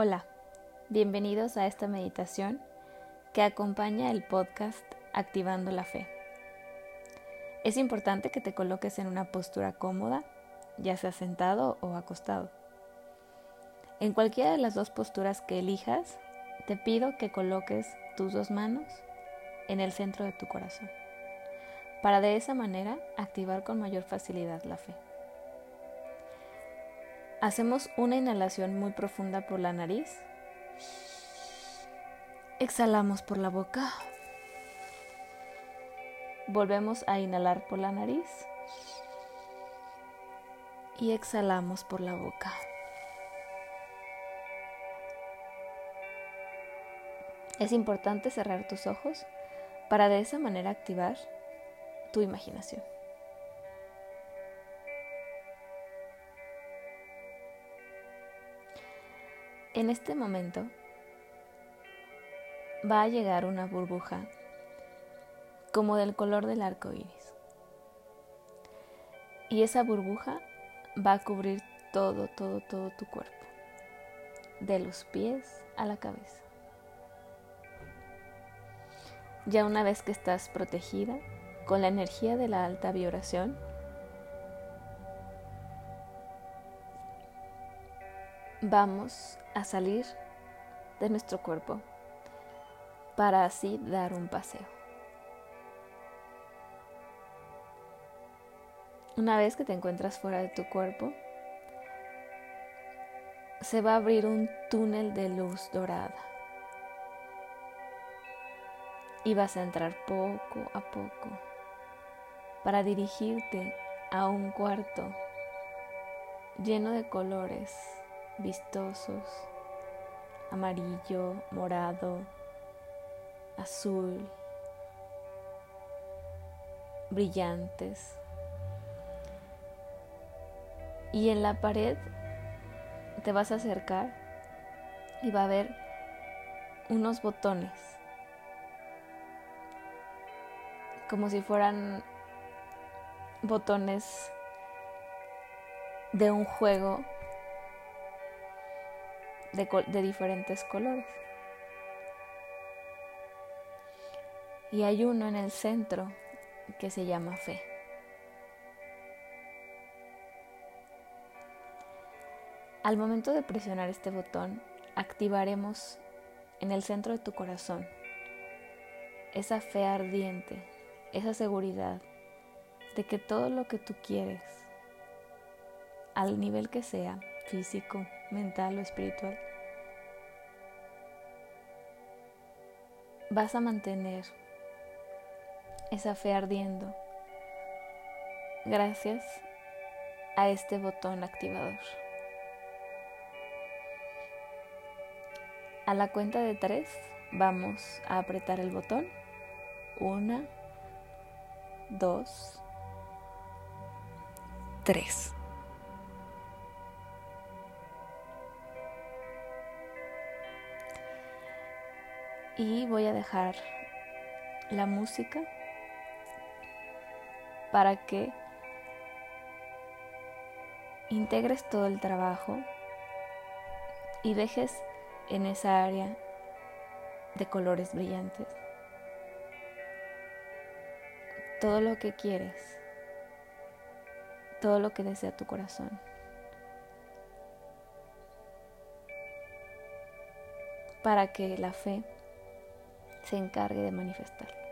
Hola, bienvenidos a esta meditación que acompaña el podcast Activando la Fe. Es importante que te coloques en una postura cómoda, ya sea sentado o acostado. En cualquiera de las dos posturas que elijas, te pido que coloques tus dos manos en el centro de tu corazón, para de esa manera activar con mayor facilidad la fe. Hacemos una inhalación muy profunda por la nariz. Exhalamos por la boca. Volvemos a inhalar por la nariz. Y exhalamos por la boca. Es importante cerrar tus ojos para de esa manera activar tu imaginación. En este momento va a llegar una burbuja como del color del arco iris. Y esa burbuja va a cubrir todo, todo, todo tu cuerpo, de los pies a la cabeza. Ya una vez que estás protegida con la energía de la alta vibración, vamos a salir de nuestro cuerpo para así dar un paseo. Una vez que te encuentras fuera de tu cuerpo, se va a abrir un túnel de luz dorada. Y vas a entrar poco a poco para dirigirte a un cuarto lleno de colores vistosos, amarillo, morado, azul, brillantes. Y en la pared te vas a acercar y va a haber unos botones, como si fueran botones de un juego de, diferentes colores. Y hay uno en el centro que se llama fe. Al momento de presionar este botón, activaremos en el centro de tu corazón esa fe ardiente, esa seguridad de que todo lo que tú quieres, al nivel que sea, físico, mental o espiritual, vas a mantener esa fe ardiendo gracias a este botón activador. A la cuenta de tres vamos a apretar el botón. Una, dos, tres. Y voy a dejar la música para que integres todo el trabajo y dejes en esa área de colores brillantes todo lo que quieres, todo lo que desea tu corazón. Para que la fe se encargue de manifestar.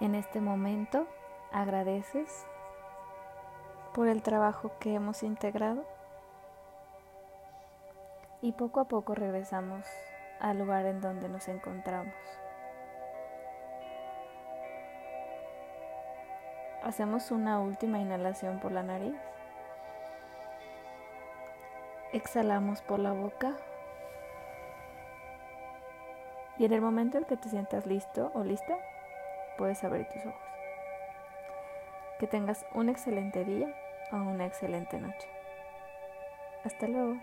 En este momento agradeces por el trabajo que hemos integrado y poco a poco regresamos al lugar en donde nos encontramos. Hacemos una última inhalación por la nariz. Exhalamos por la boca. Y en el momento en que te sientas listo o lista, puedes abrir tus ojos. Que tengas un excelente día o una excelente noche. Hasta luego.